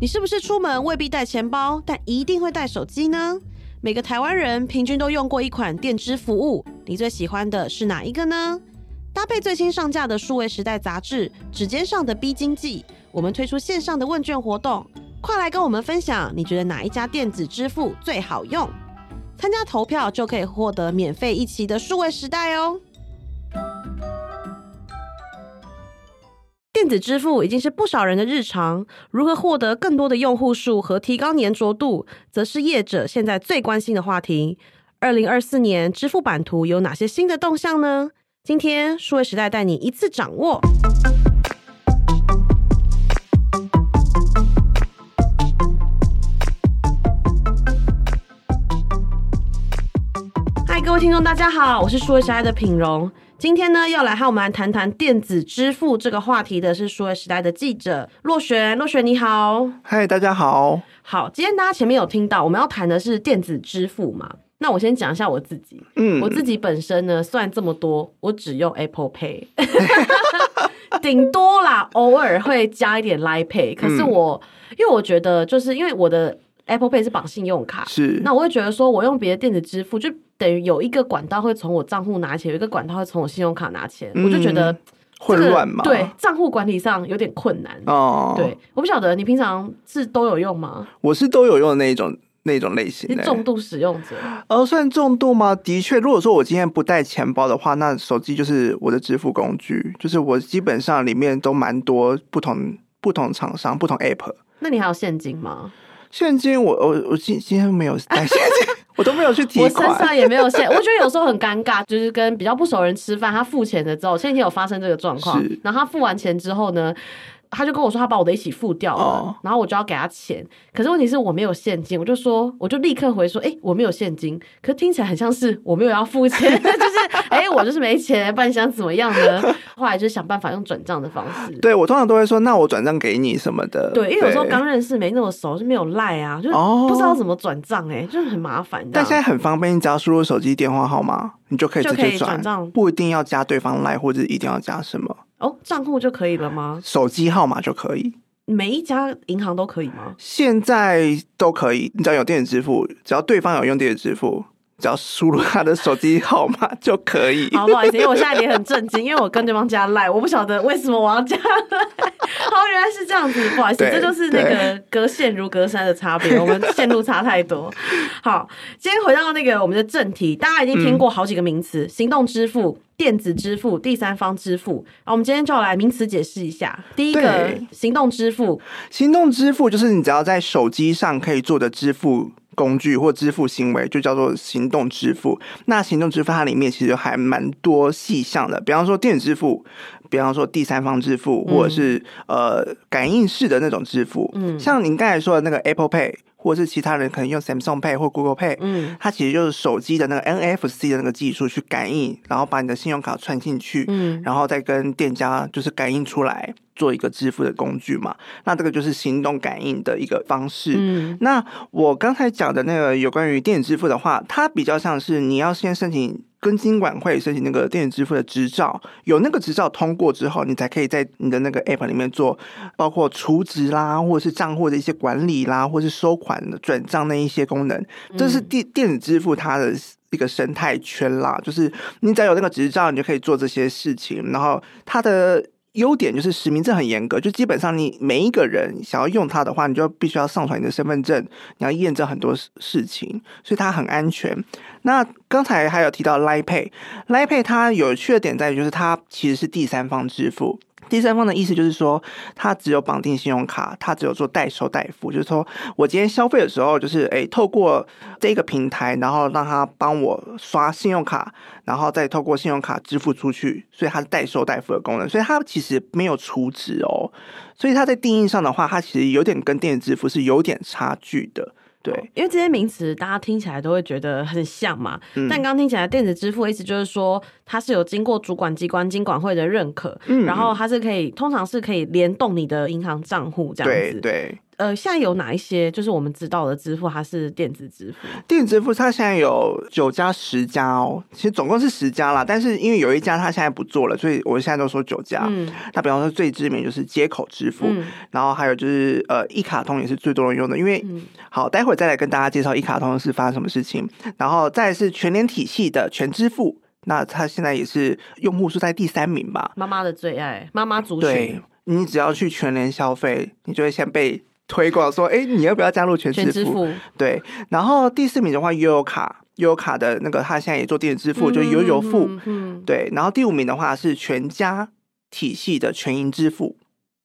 你是不是出门未必带钱包，但一定会带手机呢？每个台湾人平均都用过一款电支服务，你最喜欢的是哪一个呢？搭配最新上架的数位时代杂志，指尖上的 B 经济，我们推出线上的问卷活动，快来跟我们分享，你觉得哪一家电子支付最好用？参加投票就可以获得免费一期的数位时代哦。电子支付已经是不少人的日常，如何获得更多的用户数和提高粘着度，则是业者现在最关心的话题。二零二四年支付版图有哪些新的动向呢？今天数位时代带你一次掌握。嗨，各位听众，大家好，我是数位时代的品荣。今天呢，要来和我们来谈谈电子支付这个话题的是数位时代的记者洛璇。洛璇你好，嗨，大家好。好，今天大家前面有听到，我们要谈的是电子支付嘛？那我先讲一下我自己。嗯，我自己本身呢，算这么多，我只用 Apple Pay，顶多啦，偶尔会加一点 Line Pay。可是我，嗯、因为我觉得，就是因为我的 Apple Pay 是绑信用卡，是，那我会觉得说，我用别的电子支付就。等于有一个管道会从我账户拿钱，有一个管道会从我信用卡拿钱，嗯、我就觉得、这个、混乱嘛。对，账户管理上有点困难。哦，对，我不晓得你平常是都有用吗？我是都有用的那一种那一种类型。是重度使用者？呃，算重度吗？的确，如果说我今天不带钱包的话，那手机就是我的支付工具，就是我基本上里面都蛮多不同不同厂商、不同 App。那你还有现金吗？现金我我我今今天没有带现金。我都没有去提款，我身上也没有现。我觉得有时候很尴尬，就是跟比较不熟人吃饭，他付钱的之后，前几天有发生这个状况，然后他付完钱之后呢，他就跟我说他把我的一起付掉了，oh. 然后我就要给他钱。可是问题是我没有现金，我就说我就立刻回说，哎、欸，我没有现金。可是听起来很像是我没有要付钱，就是哎、欸，我就是没钱，不然你想怎么样呢？后来就想办法用转账的方式。对，我通常都会说，那我转账给你什么的。对，因为有时候刚认识没那么熟，就没有赖啊，就不知道怎么转账，哎，就是很麻烦。但现在很方便，你只要输入手机电话号码，你就可以直接转账，不一定要加对方赖，或者一定要加什么。哦，账户就可以了吗？手机号码就可以。每一家银行都可以吗？现在都可以，你只要有电子支付，只要对方有用电子支付。只要输入他的手机号码就可以。好，不好意思，因为我现在也很震惊，因为我跟对方加赖，我不晓得为什么我要加赖。好，原来是这样子，不好意思，这就是那个隔线如隔山的差别，我们线路差太多。好，今天回到那个我们的正题，大家已经听过好几个名词：嗯、行动支付、电子支付、第三方支付。好，我们今天就要来名词解释一下。第一个，行动支付。行动支付就是你只要在手机上可以做的支付。工具或支付行为就叫做行动支付。那行动支付它里面其实还蛮多细项的，比方说电子支付，比方说第三方支付，或者是、嗯、呃感应式的那种支付。嗯，像您刚才说的那个 Apple Pay，或者是其他人可能用 Samsung Pay 或 Google Pay，嗯，它其实就是手机的那个 NFC 的那个技术去感应，然后把你的信用卡串进去，嗯，然后再跟店家就是感应出来。做一个支付的工具嘛，那这个就是行动感应的一个方式。嗯，那我刚才讲的那个有关于电子支付的话，它比较像是你要先申请跟金管会申请那个电子支付的执照，有那个执照通过之后，你才可以在你的那个 app 里面做，包括储值啦，或者是账户的一些管理啦，或者是收款的转账那一些功能，这是电电子支付它的一个生态圈啦。就是你只要有那个执照，你就可以做这些事情，然后它的。优点就是实名制很严格，就基本上你每一个人想要用它的话，你就必须要上传你的身份证，你要验证很多事情，所以它很安全。那刚才还有提到 Line Pay，Line Pay 它有趣的点在于，就是它其实是第三方支付。第三方的意思就是说，它只有绑定信用卡，它只有做代收代付，就是说我今天消费的时候，就是诶透过这个平台，然后让他帮我刷信用卡，然后再透过信用卡支付出去，所以它是代收代付的功能，所以它其实没有储值哦，所以它在定义上的话，它其实有点跟电子支付是有点差距的。对，因为这些名词大家听起来都会觉得很像嘛。嗯、但刚听起来，电子支付意思就是说，它是有经过主管机关金管会的认可，嗯、然后它是可以，通常是可以联动你的银行账户这样子。对。对呃，现在有哪一些就是我们知道的支付，它是电子支付？电子支付它现在有九家、十家哦，其实总共是十家啦。但是因为有一家它现在不做了，所以我现在都说九家。嗯，那比方说最知名就是接口支付，嗯、然后还有就是呃一卡通也是最多人用的。因为、嗯、好，待会儿再来跟大家介绍一卡通是发生什么事情。然后再是全联体系的全支付，那它现在也是用户数在第三名吧？妈妈的最爱，妈妈族群。对，你只要去全联消费，你就会先被。推广说，哎、欸，你要不要加入全支付？全支付对，然后第四名的话，悠游卡，悠游卡的那个，他现在也做电子支付，嗯、就悠游付。嗯，对。然后第五名的话是全家体系的全银支付。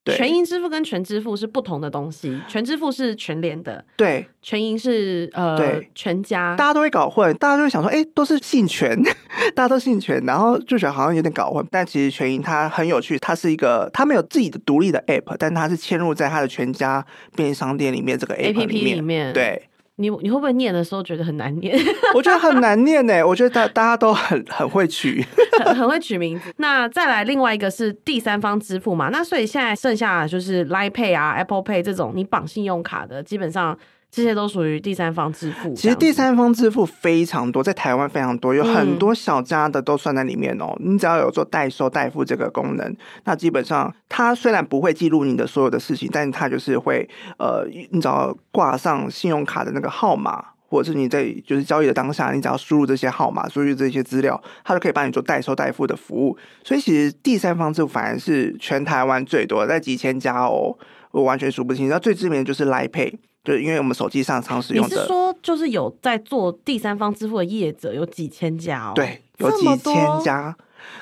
对。全银支付跟全支付是不同的东西，全支付是全联的，对，全银是呃对全家，大家都会搞混，大家都会想说，哎、欸，都是姓全，大家都姓全，然后就觉得好像有点搞混，但其实全银它很有趣，它是一个它没有自己的独立的 app，但它是嵌入在它的全家便利商店里面这个 app 里面，APP 里面。对。你你会不会念的时候觉得很难念？我觉得很难念呢。我觉得大大家都很很会取，很很会取名字。那再来另外一个是第三方支付嘛？那所以现在剩下就是 Line Pay 啊、Apple Pay 这种你绑信用卡的，基本上。这些都属于第三方支付。其实第三方支付非常多，在台湾非常多，有很多小家的都算在里面哦。嗯、你只要有做代收代付这个功能，那基本上它虽然不会记录你的所有的事情，但是它就是会呃，你只要挂上信用卡的那个号码，或者是你在就是交易的当下，你只要输入这些号码，输入这些资料，它就可以帮你做代收代付的服务。所以其实第三方支付反而是全台湾最多的，在几千家哦，我完全数不清。那最知名的就是 Line Pay。就因为我们手机上常使用的，你是说就是有在做第三方支付的业者有几千家哦？对，有几千家。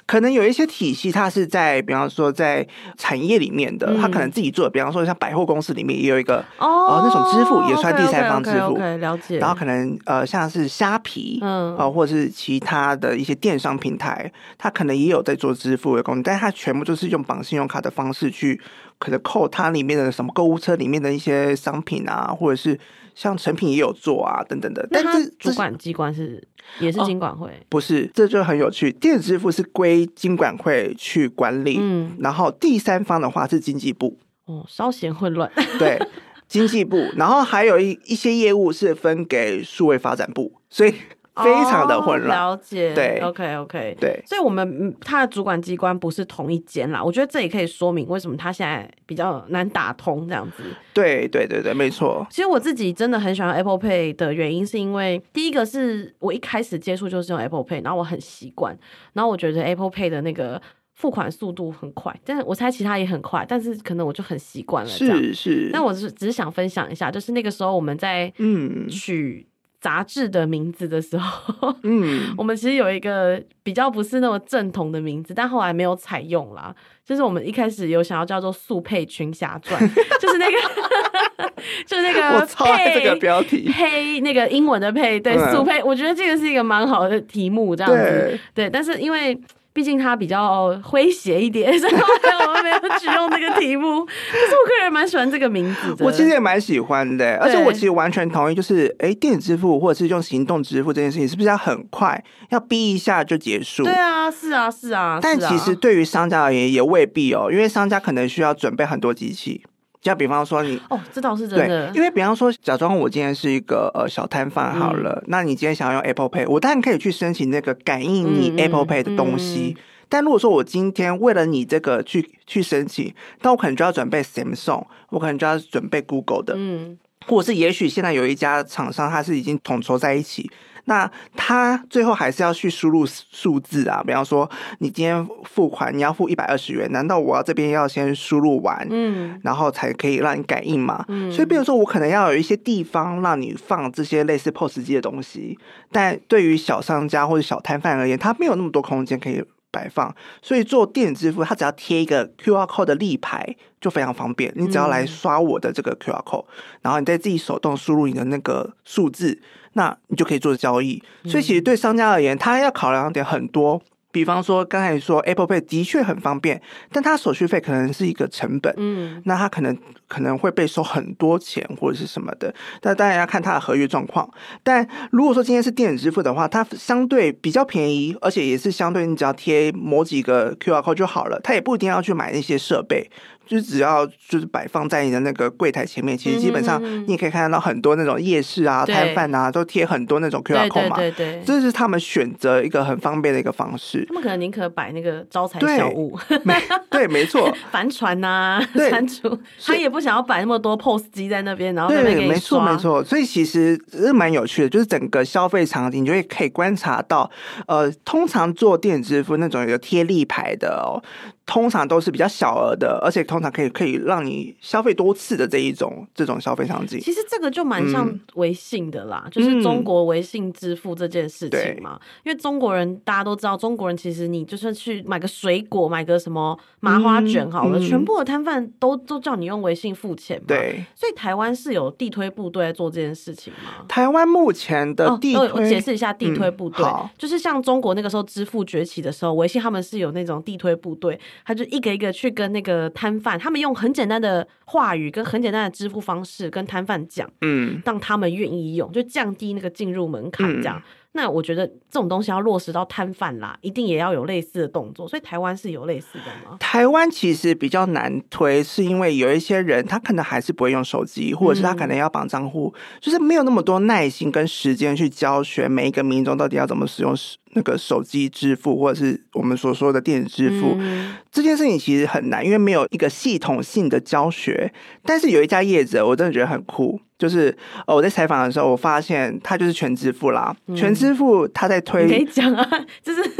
可能有一些体系，它是在比方说在产业里面的，它可能自己做。比方说像百货公司里面也有一个哦，那种支付也算第三方支付。了解。然后可能呃像是虾皮，嗯，啊或者是其他的一些电商平台，它可能也有在做支付的功能，但是它全部就是用绑信用卡的方式去可能扣它里面的什么购物车里面的一些商品啊，或者是。像成品也有做啊，等等的。但是主管机关是也是金管会？哦，不是，这就很有趣。电子支付是归金管会去管理，嗯，然后第三方的话是经济部。哦，稍嫌混乱。对，经济部，然后还有一一些业务是分给数位发展部，所以。非常的混乱，哦，了解。对，OK OK，对，所以我们他的主管机关不是同一间啦。我觉得这也可以说明为什么他现在比较难打通这样子。对对对对，没错。其实我自己真的很喜欢 Apple Pay 的原因，是因为第一个是我一开始接触就是用 Apple Pay，然后我很习惯，然后我觉得 Apple Pay 的那个付款速度很快，但是我猜其他也很快，但是可能我就很习惯了。是是。那我是只是想分享一下，就是那个时候我们在嗯取。杂志的名字的时候，嗯，我们其实有一个比较不是那么正统的名字，但后来没有采用啦。就是我们一开始有想要叫做《速配群侠传》，就是那个，就是那个，我超爱这个标题，配那个英文的配，对，嗯、速配，我觉得这个是一个蛮好的题目，这样子，对，对，但是因为。毕竟它比较诙谐一点，所以我们没有只用这个题目。可是我个人蛮喜欢这个名字的，我其实也蛮喜欢的。而且我其实完全同意，就是哎，电子支付或者是用行动支付这件事情，是不是要很快，要逼一下就结束？对啊，是啊，是啊。但其实对于商家而言，也未必哦，因为商家可能需要准备很多机器。就比方说你哦，这倒是真的。因为比方说，假装我今天是一个呃小摊贩好了，嗯、那你今天想要用 Apple Pay，我当然可以去申请那个感应你 Apple Pay 的东西。嗯嗯、但如果说我今天为了你这个去去申请，那我可能就要准备 Samsung，我可能就要准备 Google 的，嗯，或者是也许现在有一家厂商，它是已经统筹在一起。那他最后还是要去输入数字啊，比方说你今天付款，你要付一百二十元，难道我要这边要先输入完，嗯，然后才可以让你感应吗？嗯，所以比如说我可能要有一些地方让你放这些类似 POS 机的东西，但对于小商家或者小摊贩而言，他没有那么多空间可以摆放，所以做电子支付，它只要贴一个 QR code 的立牌就非常方便，你只要来刷我的这个 QR code，然后你再自己手动输入你的那个数字。那你就可以做交易，所以其实对商家而言，他要考量点很多。比方说，刚才说 Apple Pay 的确很方便，但它手续费可能是一个成本，嗯，那它可能可能会被收很多钱或者是什么的，那当然要看它的合约状况。但如果说今天是电子支付的话，它相对比较便宜，而且也是相对你只要贴某几个 QR code 就好了，它也不一定要去买那些设备，就是只要就是摆放在你的那个柜台前面，其实基本上你也可以看得到很多那种夜市啊、摊贩啊，都贴很多那种 QR code 嘛。对对对，这是他们选择一个很方便的一个方式。他们可能宁可摆那个招财小物，没对，没错，帆船呐、蟾蜍，他也不想要摆那么多 POS 机在那边，然后对，没错没错。所以其实是蛮有趣的，就是整个消费场景，你就会可以观察到，呃，通常做电子支付那种有贴立牌的哦。通常都是比较小额的，而且通常可以可以让你消费多次的这一种这种消费场景。其实这个就蛮像微信的啦，嗯、就是中国微信支付这件事情嘛。嗯、因为中国人大家都知道，中国人其实你就算去买个水果，买个什么麻花卷好了，嗯、全部的摊贩都都叫你用微信付钱嘛。对，所以台湾是有地推部队在做这件事情吗？台湾目前的地推，哦、我解释一下地推部队，嗯、就是像中国那个时候支付崛起的时候，微信他们是有那种地推部队。他就一个一个去跟那个摊贩，他们用很简单的话语跟很简单的支付方式跟摊贩讲，嗯，让他们愿意用，就降低那个进入门槛，这样。嗯那我觉得这种东西要落实到摊贩啦，一定也要有类似的动作。所以台湾是有类似的吗？台湾其实比较难推，是因为有一些人他可能还是不会用手机，或者是他可能要绑账户，嗯、就是没有那么多耐心跟时间去教学每一个民众到底要怎么使用那个手机支付，或者是我们所说的电子支付。嗯、这件事情其实很难，因为没有一个系统性的教学。但是有一家业者，我真的觉得很酷。就是呃，我在采访的时候，我发现他就是全支付啦。嗯、全支付他在推，可以讲啊，就是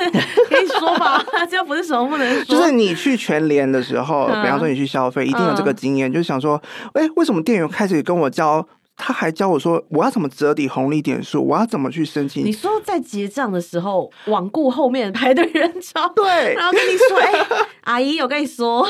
可以说吧，这又不是什么不能说。就是你去全联的时候，嗯、比方说你去消费，一定有这个经验，嗯、就是想说，哎、欸，为什么店员开始跟我教？他还教我说，我要怎么折抵红利点数，我要怎么去申请？你说在结账的时候，罔顾后面排队人潮，对，然后跟你说，哎、欸，阿姨，我跟你说。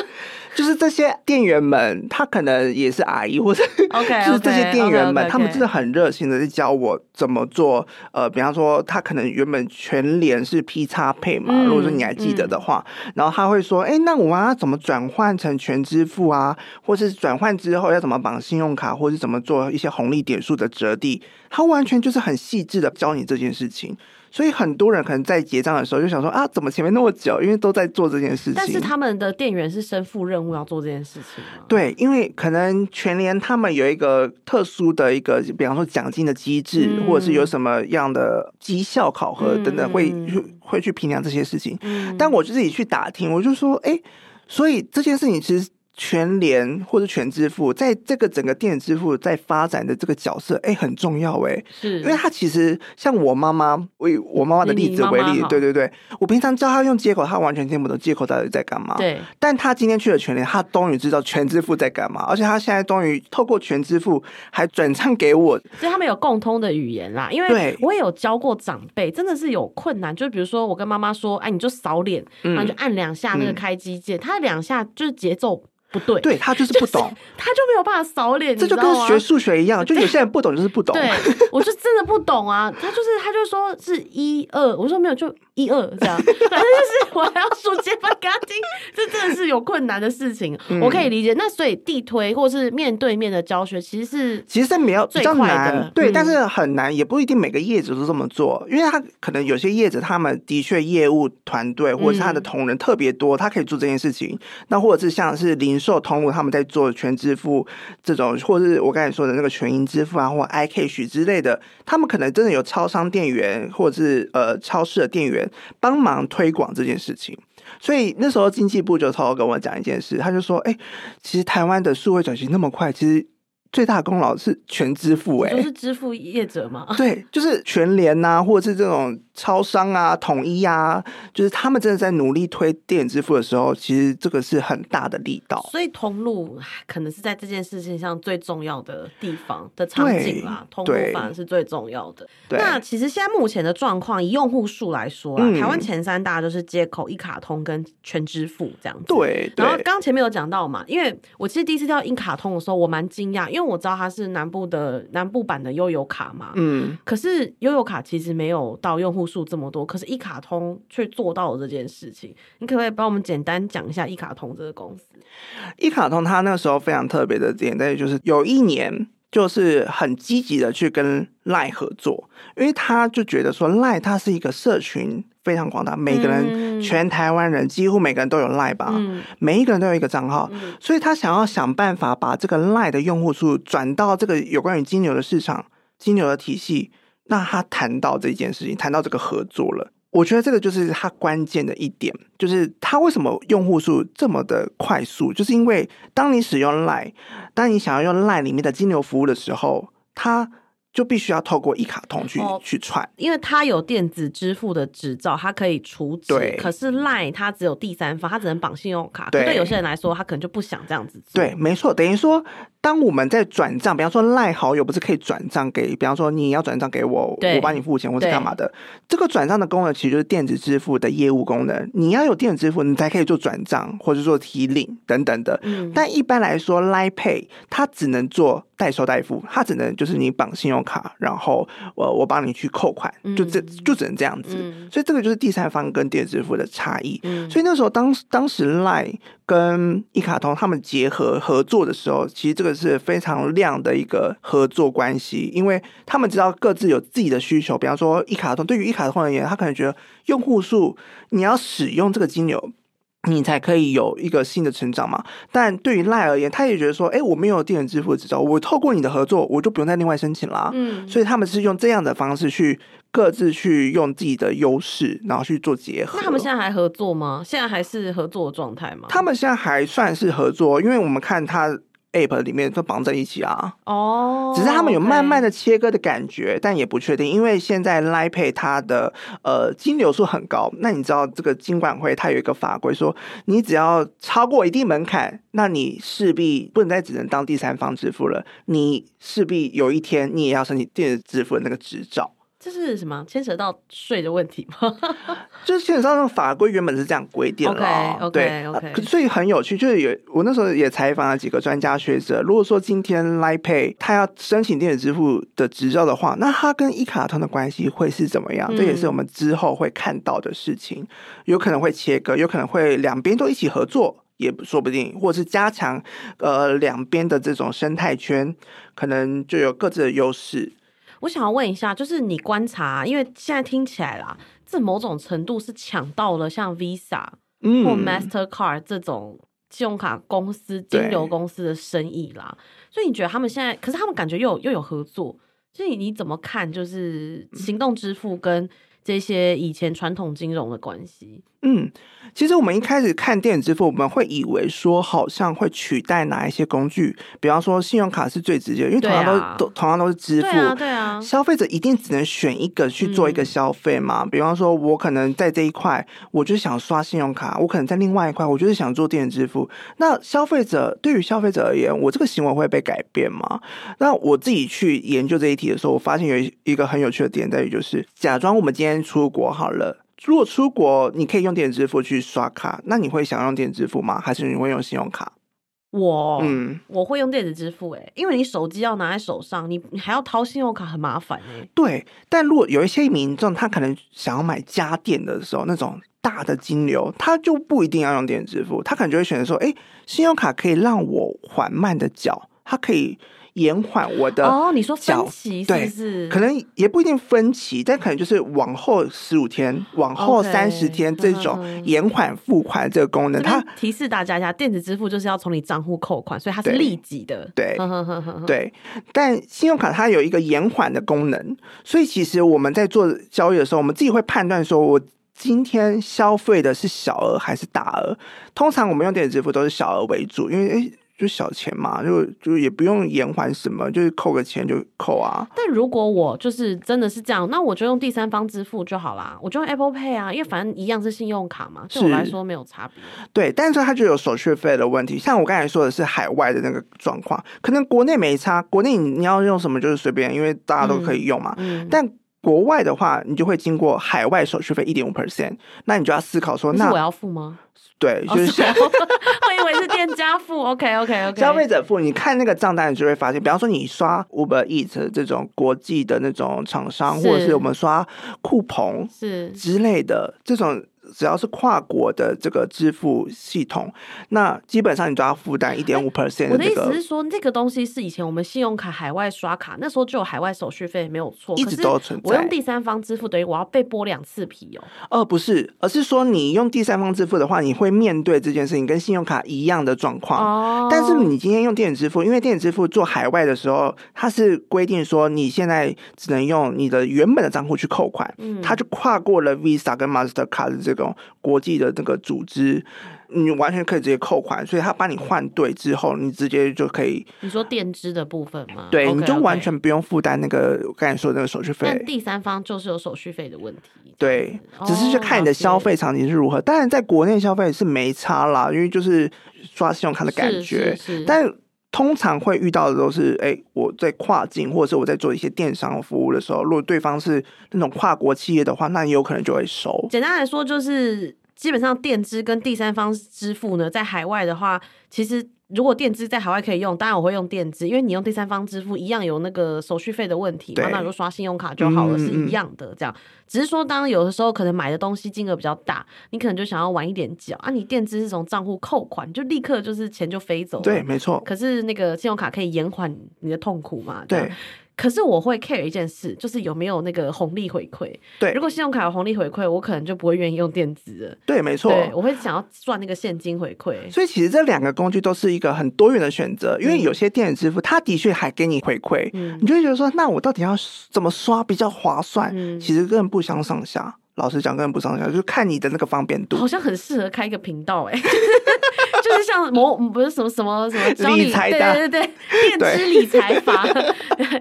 就是这些店员们，他可能也是阿姨，或者 就是这些店员们，okay, okay, okay. 他们真的很热心的在教我怎么做。呃，比方说，他可能原本全联是 P 叉配嘛，嗯、如果说你还记得的话，嗯、然后他会说，哎、欸，那我们要怎么转换成全支付啊？或是转换之后要怎么绑信用卡，或是怎么做一些红利点数的折抵？他完全就是很细致的教你这件事情。所以很多人可能在结账的时候就想说啊，怎么前面那么久？因为都在做这件事情。但是他们的店员是身负任务要做这件事情吗？对，因为可能全联他们有一个特殊的一个，比方说奖金的机制，嗯、或者是有什么样的绩效考核等等，会、嗯、会去评量这些事情。嗯、但我就自己去打听，我就说，哎，所以这件事情其实。全联或者全支付，在这个整个电子支付在发展的这个角色，哎、欸，很重要哎、欸，是，因为他其实像我妈妈，我以我妈妈的例子为例，对对对，我平常教他用接口，他完全听不懂接口到底在干嘛，对，但他今天去了全联，他终于知道全支付在干嘛，而且他现在终于透过全支付还转账给我，所以他们有共通的语言啦。因为我也有教过长辈，真的是有困难，就比如说我跟妈妈说，哎，你就扫脸，然后就按两下那个开机键，嗯、他两下就是节奏。不对，对他就是不懂，他就没有办法扫脸，这就跟学数学一样，就有些人不懂就是不懂。对，我就真的不懂啊，他就是他就说是一二，我说没有，就一二这样，反正就是我还要数节拍给他听，这真的是有困难的事情，我可以理解。那所以地推或是面对面的教学，其实是其实是没有比较难，对，但是很难，也不一定每个业者都这么做，因为他可能有些业者他们的确业务团队或者是他的同仁特别多，他可以做这件事情，那或者是像是零。受通路，他们在做全支付这种，或是我刚才说的那个全银支付啊，或 iCash 之类的，他们可能真的有超商店员，或者是呃超市的店员帮忙推广这件事情。所以那时候经济部就偷偷跟我讲一件事，他就说：“哎、欸，其实台湾的数位转型那么快，其实。”最大功劳是全支付、欸，哎，就是支付业者嘛。对，就是全联呐、啊，或者是这种超商啊、统一啊，就是他们真的在努力推电子支付的时候，其实这个是很大的力道。所以通路可能是在这件事情上最重要的地方的场景啦，通路反而是最重要的。那其实现在目前的状况，以用户数来说啊，嗯、台湾前三大就是接口、一卡通跟全支付这样子。对，对然后刚前面有讲到嘛，因为我其实第一次到一卡通的时候，我蛮惊讶，因为我知道它是南部的南部版的悠游卡嘛，嗯，可是悠游卡其实没有到用户数这么多，可是一卡通却做到了这件事情。你可不可以帮我们简单讲一下一卡通这个公司？一卡通它那时候非常特别的点在于，就是有一年就是很积极的去跟 Line 合作，因为他就觉得说 Line 它是一个社群非常广大，每个人全台湾人几乎每个人都有 Line 吧，每一个人都有一个账号，所以他想要想办法把这个 Line 的用户数转到这个有关于金牛的市场、金牛的体系。那他谈到这件事情，谈到这个合作了，我觉得这个就是他关键的一点，就是他为什么用户数这么的快速，就是因为当你使用 Line，当你想要用 Line 里面的金流服务的时候，他。就必须要透过一卡通去、哦、去串，因为它有电子支付的执照，它可以储值。对，可是 Line 它只有第三方，它只能绑信用卡。对，对有些人来说，他可能就不想这样子做。对，没错，等于说，当我们在转账，比方说 Line 好友不是可以转账给，比方说你要转账给我，我帮你付钱或是干嘛的。这个转账的功能其实就是电子支付的业务功能。你要有电子支付，你才可以做转账或者做提领等等的。嗯。但一般来说，Line Pay 它只能做。代收代付，它只能就是你绑信用卡，然后我我帮你去扣款，就这就只能这样子。嗯、所以这个就是第三方跟电子支付的差异。嗯、所以那时候当当时 Line 跟一卡通他们结合合作的时候，其实这个是非常亮的一个合作关系，因为他们知道各自有自己的需求。比方说一卡通，对于一卡通而言，他可能觉得用户数你要使用这个金牛。你才可以有一个新的成长嘛？但对于 Line 而言，他也觉得说，哎，我没有电子支付的执照，我透过你的合作，我就不用再另外申请啦。嗯，所以他们是用这样的方式去各自去用自己的优势，然后去做结合。那他们现在还合作吗？现在还是合作的状态吗？他们现在还算是合作，因为我们看他。App 里面都绑在一起啊，哦，oh, 只是他们有慢慢的切割的感觉但也不确定，因为现在 Line Pay 它的呃金流数很高，那你知道这个金管会它有一个法规说，你只要超过一定门槛，那你势必不能再只能当第三方支付了，你势必有一天你也要申请电子支付的那个执照。这是什么？牵扯到税的问题吗？就是牵扯到那个法规原本是这样规定的 okay, 对，OK，所以很有趣。就是有我那时候也采访了几个专家学者。如果说今天 Line Pay 他要申请电子支付的执照的话，那他跟一卡通的关系会是怎么样？嗯、这也是我们之后会看到的事情。有可能会切割，有可能会两边都一起合作，也说不定，或者是加强呃两边的这种生态圈，可能就有各自的优势。我想要问一下，就是你观察，因为现在听起来啦，这某种程度是抢到了像 Visa 或 Mastercard 这种信用卡公司、金流公司的生意啦。所以你觉得他们现在，可是他们感觉又有又有合作，所以你怎么看？就是行动支付跟这些以前传统金融的关系？嗯，其实我们一开始看电子支付，我们会以为说好像会取代哪一些工具，比方说信用卡是最直接，因为同样都、啊、都同样都是支付，对啊，对啊，消费者一定只能选一个去做一个消费嘛。嗯、比方说，我可能在这一块，我就想刷信用卡；我可能在另外一块，我就是想做电子支付。那消费者对于消费者而言，我这个行为会被改变吗？那我自己去研究这一题的时候，我发现有一个很有趣的点在于，就是假装我们今天出国好了。如果出国，你可以用电子支付去刷卡，那你会想用电子支付吗？还是你会用信用卡？我，嗯，我会用电子支付，欸，诶，因为你手机要拿在手上，你你还要掏信用卡，很麻烦，欸，对，但如果有一些民众，他可能想要买家电的时候，那种大的金流，他就不一定要用电子支付，他可能就会选择说，哎，欸，信用卡可以让我缓慢的缴，它可以。延缓我的哦，你说分期是不是？对，可能也不一定分期，但可能就是往后十五天、往后三十天这种延缓付款这个功能。它提示大家一下，电子支付就是要从你账户扣款，所以它是立即的。对，对。但信用卡它有一个延缓的功能，所以其实我们在做交易的时候，我们自己会判断说，我今天消费的是小额还是大额。通常我们用电子支付都是小额为主，因为诶。就小钱嘛，就就也不用延缓什么，就是扣个钱就扣啊。但如果我就是真的是这样，那我就用第三方支付就好啦，我就用 Apple Pay 啊，因为反正一样是信用卡嘛，对我来说没有差别。对，但是它就有手续费的问题。像我刚才说的是海外的那个状况，可能国内没差，国内你要用什么就是随便，因为大家都可以用嘛。嗯嗯、但国外的话，你就会经过海外手续费一点五 percent，那你就要思考说，那我要付吗？对，就是、哦、我以为是店家付，OK OK OK，消费者付。你看那个账单，你就会发现，比方说你刷 Uber Eats 这种国际的那种厂商，或者是我们刷酷鹏是之类的这种只要是跨国的这个支付系统，那基本上你都要负担一点五 percent。我的意思是说，这个东西是以前我们信用卡海外刷卡那时候就有海外手续费，没有错，一直都存在。我用第三方支付，等于我要被剥两次皮哦。呃，不是，而是说你用第三方支付的话，你会面对这件事情跟信用卡一样的状况。哦。但是你今天用电子支付，因为电子支付做海外的时候，它是规定说你现在只能用你的原本的账户去扣款，嗯，它就跨过了 Visa 跟 Mastercard 的这种国际的这个组织，你完全可以直接扣款，所以他帮你换对之后，你直接就可以。你说垫资的部分吗？对，okay, 你就完全不用负担那个我刚才说的那个手续费。但第三方就是有手续费的问题。对，只是就看你的消费场景是如何。当然，在国内消费是没差啦，因为就是刷信用卡的感觉。是是是。但通常会遇到的都是，哎、我在跨境或者是我在做一些电商服务的时候，如果对方是那种跨国企业的话，那你有可能就会收。简单来说，就是基本上电支跟第三方支付呢，在海外的话，其实。如果垫资在海外可以用，当然我会用垫资，因为你用第三方支付一样有那个手续费的问题嘛。那如果刷信用卡就好了，是一样的。这样，只是说当有的时候可能买的东西金额比较大，你可能就想要晚一点缴啊。你垫资是从账户扣款，就立刻就是钱就飞走了。对，没错。可是那个信用卡可以延缓你的痛苦嘛？对。可是我会 care 一件事，就是有没有那个红利回馈。对，如果信用卡有红利回馈，我可能就不会愿意用电子了。对，没错。对，我会想要赚那个现金回馈。所以其实这两个工具都是一个很多元的选择，因为有些电子支付它的确还给你回馈，嗯，你就会觉得说，那我到底要怎么刷比较划算？嗯，其实根本不相上下。老实讲，根本不相上下，就是看你的那个方便度。好像很适合开一个频道哎。就是像某不是什么什么什么教你理财的对对对 电支理财法，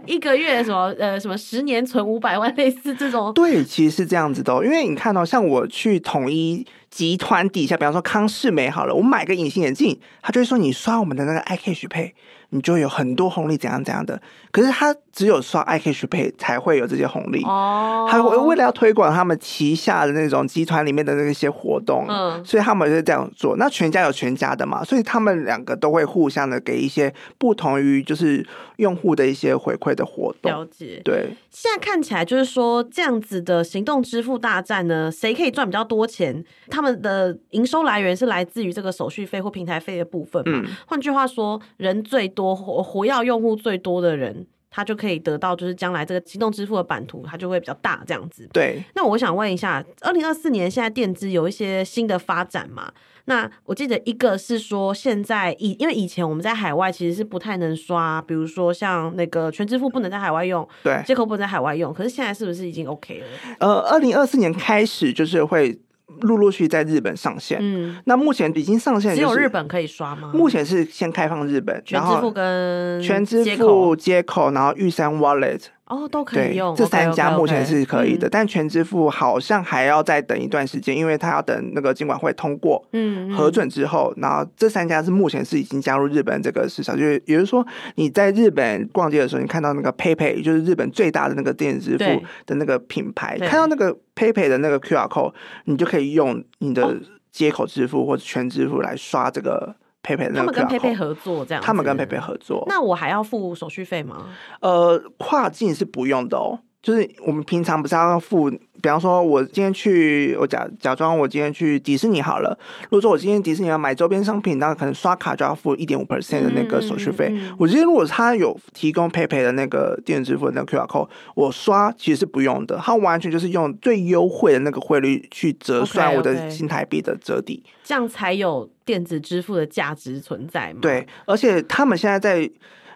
一个月什么呃什么十年存五百万，类似这种。对，其实是这样子的，因为你看到、哦、像我去统一集团底下，比方说康世美好了，我买个隐形眼镜，他就会说你刷我们的那个 iCash Pay。你就有很多红利，怎样怎样的？可是他只有刷 iCash Pay 才会有这些红利哦。他为了要推广他们旗下的那种集团里面的那些活动，嗯，所以他们就这样做。那全家有全家的嘛，所以他们两个都会互相的给一些不同于就是用户的一些回馈的活动。了解，对。现在看起来就是说这样子的行动支付大战呢，谁可以赚比较多钱？他们的营收来源是来自于这个手续费或平台费的部分嘛？嗯。换句话说，人最多。活活跃用户最多的人，他就可以得到，就是将来这个移动支付的版图，它就会比较大这样子。对。那我想问一下，二零二四年现在电支有一些新的发展嘛？那我记得一个是说，现在以因为以前我们在海外其实是不太能刷，比如说像那个全支付不能在海外用，对，接口不能在海外用，可是现在是不是已经 OK 了？呃，二零二四年开始就是会。陆陆续续在日本上线，嗯，那目前已经上线，只有日本可以刷吗？目前是先开放日本，全支付跟全支付接口，然后玉山 Wallet。哦，都可以用。这三家目前是可以的.但全支付好像还要再等一段时间，因为他要等那个监管会通过，嗯，核准之后，然后这三家是目前是已经加入日本这个市场，就是也就是说，你在日本逛街的时候，你看到那个 PayPay，就是日本最大的那个电子支付的那个品牌，看到那个 PayPay 的那个 QR code，你就可以用你的接口支付或者全支付来刷这个。佩佩，他们跟佩佩合作这样，他们跟佩佩合作，那我还要付手续费吗？呃，跨境是不用的哦，就是我们平常不是要付。比方说，我今天去，我假假装我今天去迪士尼好了。如果说我今天迪士尼要买周边商品，那可能刷卡就要付一点五 percent 的那个手续费。嗯嗯嗯、我觉得如果他有提供 PayPay 的那个电子支付的那个 QR code，我刷其实是不用的，他完全就是用最优惠的那个汇率去折算我的新台币的折抵，okay, okay. 这样才有电子支付的价值存在嘛？对，而且他们现在在。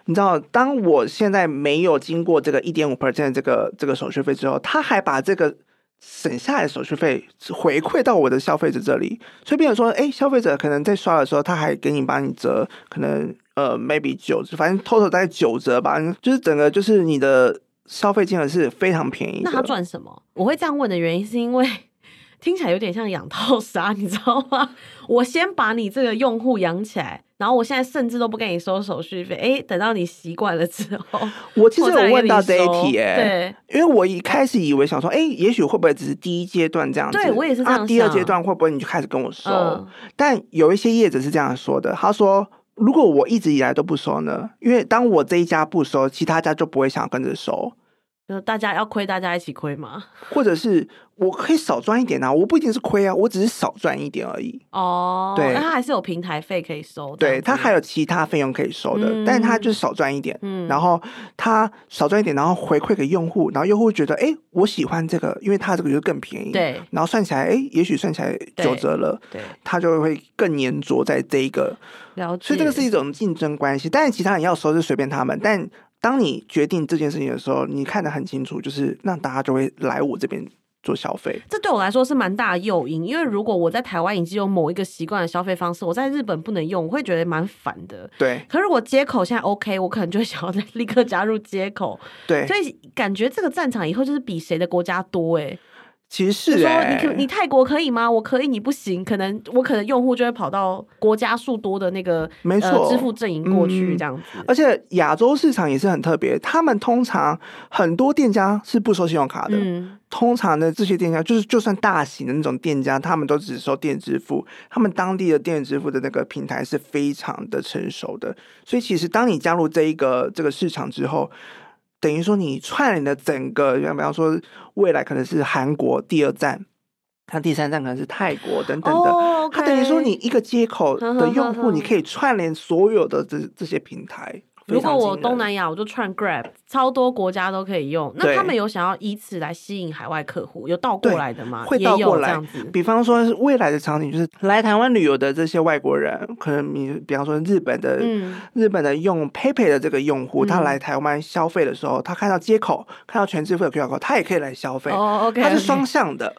你知道，当我现在没有经过这个一点五 percent 这个这个手续费之后，他还把这个省下来的手续费回馈到我的消费者这里，所以变成说，哎，消费者可能在刷的时候，他还给你帮你折，可能呃 maybe 九折，反正 total 大概九折吧，就是整个就是你的消费金额是非常便宜。那他赚什么？我会这样问的原因是因为。听起来有点像养套杀，你知道吗？我先把你这个用户养起来，然后我现在甚至都不跟你收手续费。哎，等到你习惯了之后，我其实有问到这一题，哎，对，因为我一开始以为想说，哎，也许会不会只是第一阶段这样子？对，我也是这样第二阶段会不会你就开始跟我收？嗯，但有一些业者是这样说的，他说，如果我一直以来都不收呢？因为当我这一家不收，其他家就不会想跟着收。就大家要亏，大家一起亏嘛。或者是我可以少赚一点啊，我不一定是亏啊，我只是少赚一点而已。哦，对，那他还是有平台费可以收。对，他还有其他费用可以收的，嗯、但是他就是少赚一点。嗯，然后他少赚一点，然后回馈给用户，然后用户觉得，哎，我喜欢这个，因为他这个就更便宜。对，然后算起来，哎，也许算起来九折了。对，他就会更粘着在这一个。了解。所以这个是一种竞争关系，但是其他人要收就随便他们，但。当你决定这件事情的时候，你看得很清楚，就是那大家就会来我这边做消费。这对我来说是蛮大的诱因，因为如果我在台湾已经有某一个习惯的消费方式，我在日本不能用，我会觉得蛮烦的。对。可是如果接口现在 OK，我可能就会想要立刻加入接口。对。所以感觉这个战场以后就是比谁的国家多哎。其实是哎，说你你泰国可以吗？我可以，你不行。可能我可能用户就会跑到国家数多的那个没错、呃、支付阵营过去这样子。而且亚洲市场也是很特别，他们通常很多店家是不收信用卡的。嗯，通常的这些店家就是就算大型的那种店家，他们都只收电子支付。他们当地的电子支付的那个平台是非常的成熟的。所以其实当你加入这一个这个市场之后，等于说，你串联的整个，像比方说，未来可能是韩国第二站，它第三站可能是泰国等等的。Oh. 它等于说，你一个接口的用户，你可以串联所有的这这些平台。如果我东南亚，我就串 Grab，超多国家都可以用。那他们有想要以此来吸引海外客户，有倒过来的吗？会倒过来。比方说，未来的场景就是来台湾旅游的这些外国人，可能你比方说日本的，嗯、日本的用 PayPay 的这个用户，他来台湾消费的时候，他看到接口看到全支付的 QR code，他也可以来消费。哦，OK，它是双向的。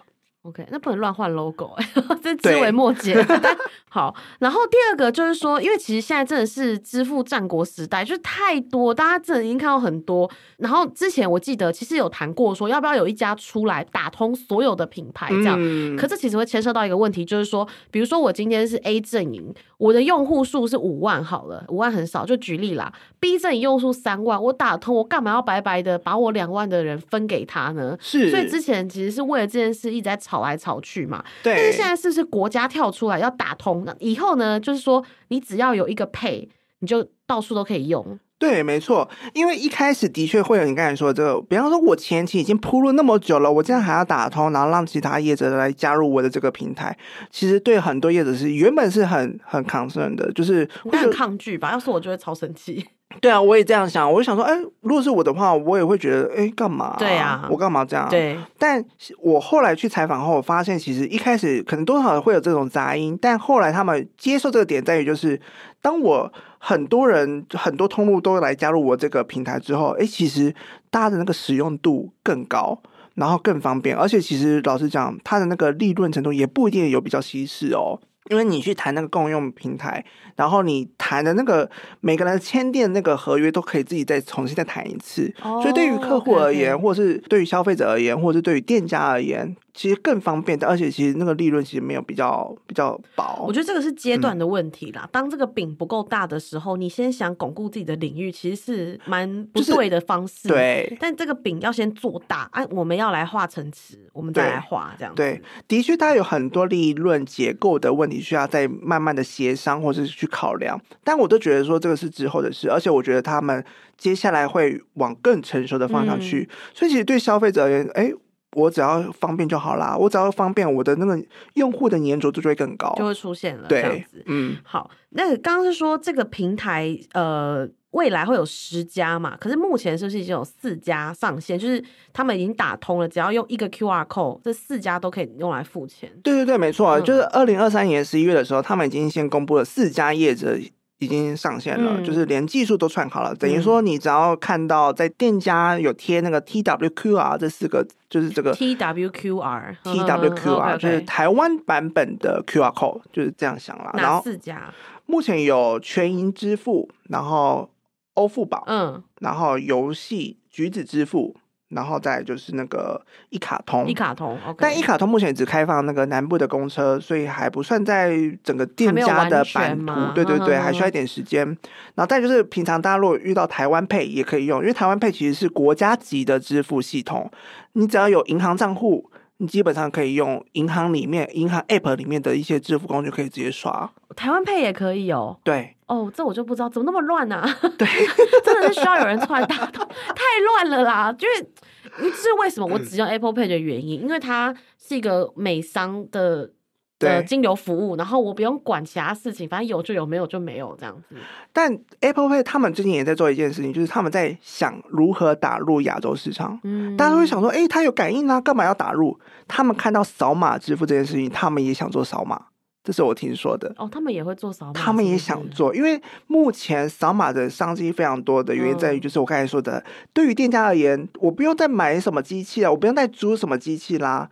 OK，那不能乱换 logo，这枝微末节。好，然后第二个就是说，因为其实现在真的是支付战国时代，就是太多，大家真的已经看到很多。然后之前我记得其实有谈过说，要不要有一家出来打通所有的品牌这样。嗯、可这其实会牵涉到一个问题，就是说，比如说我今天是 A 阵营，我的用户数是五万好了，五万很少，就举例啦。B 阵营用户三万，我打通，我干嘛要白白的把我两万的人分给他呢？是。所以之前其实是为了这件事一直在吵来吵去嘛。对。但是现在是不是国家跳出来要打通？那以后呢？就是说，你只要有一个 Pay，你就到处都可以用。对，没错。因为一开始的确会有你刚才说的这个，比方说，我前期已经铺路那么久了，我现在还要打通，然后让其他业者来加入我的这个平台。其实对很多业者是原本是很很 concern 的，就是会很抗拒吧。要是我就会超生气。对啊，我也这样想。我就想说，哎，如果是我的话，我也会觉得，哎，干嘛？对啊，我干嘛这样？对。但我后来去采访后，我发现其实一开始可能多少会有这种杂音，但后来他们接受这个点在于，就是当我很多人很多通路都来加入我这个平台之后，哎，其实大家的那个使用度更高，然后更方便，而且其实老实讲，它的那个利润程度也不一定有比较稀释哦。因为你去谈那个共用平台，然后你谈的那个每个人签订那个合约都可以自己再重新再谈一次，oh, 所以对于客户而言，okay, okay. 或是对于消费者而言，或是对于店家而言。其实更方便的，而且其实那个利润其实没有比较比较薄。我觉得这个是阶段的问题啦。嗯、当这个饼不够大的时候，你先想巩固自己的领域，其实是蛮不对的方式。就是、对，但这个饼要先做大啊！我们要来画层次，我们再来画这样子。对，的确，它有很多利润结构的问题需要再慢慢的协商或者是去考量。但我都觉得说这个是之后的事，而且我觉得他们接下来会往更成熟的方向去。嗯、所以其实对消费者而言，哎。我只要方便就好啦，我只要方便，我的那个用户的粘着度就会更高，就会出现了。对，这样子，嗯，好。那刚刚是说这个平台，呃，未来会有十家嘛？可是目前是不是已经有四家上线？就是他们已经打通了，只要用一个 QR code，这四家都可以用来付钱。对对对，没错，嗯、就是二零二三年十一月的时候，他们已经先公布了四家业者。已经上线了，嗯、就是连技术都串好了。等于说，你只要看到在店家有贴那个 TWQR 这四个，就是这个 TWQR，TWQR 就是台湾版本的 QR code，就是这样想啦。哪四家？目前有全银支付，然后欧付宝，嗯，然后游戏橘子支付。然后再就是那个一卡通，一卡通，okay、但一卡通目前只开放那个南部的公车，所以还不算在整个店家的版图。对对对，还需要一点时间。然后再就是平常大家如果遇到台湾 Pay 也可以用，因为台湾 Pay 其实是国家级的支付系统，你只要有银行账户，你基本上可以用银行里面银行 App 里面的一些支付工具可以直接刷。台湾 Pay 也可以哦。对。哦，这我就不知道，怎么那么乱呢、啊？对，真的是需要有人出来打通，太乱了啦！就是是为什么我只用 Apple Pay 的原因，因为它是一个美商的的金流服务，然后我不用管其他事情，反正有就有，没有就没有这样子。但 Apple Pay 他们最近也在做一件事情，就是他们在想如何打入亚洲市场。嗯，大家都会想说，哎，它有感应啊，干嘛要打入？他们看到扫码支付这件事情，他们也想做扫码。这是我听说的。哦，他们也会做扫码，他们也想做，因为目前扫码的商机非常多的原因在于，就是我刚才说的，嗯、对于店家而言，我不用再买什么机器了，我不用再租什么机器啦，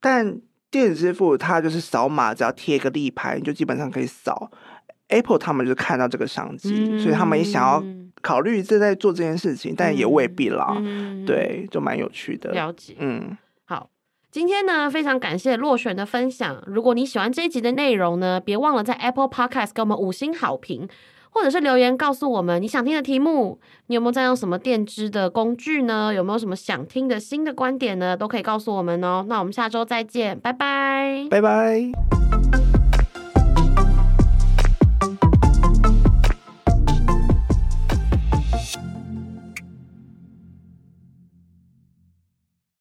但。电子支付它就是扫码，只要贴一个立牌，你就基本上可以扫。Apple 他们就看到这个商机，嗯、所以他们也想要考虑正在做这件事情，嗯、但也未必啦。嗯、对，就蛮有趣的。了解，嗯，好，今天呢非常感谢落选的分享。如果你喜欢这一集的内容呢，别忘了在 Apple Podcast 给我们五星好评。或者是留言告诉我们你想听的题目，你有没有在用什么电支的工具呢？有没有什么想听的新的观点呢？都可以告诉我们哦。那我们下周再见，拜拜，拜拜。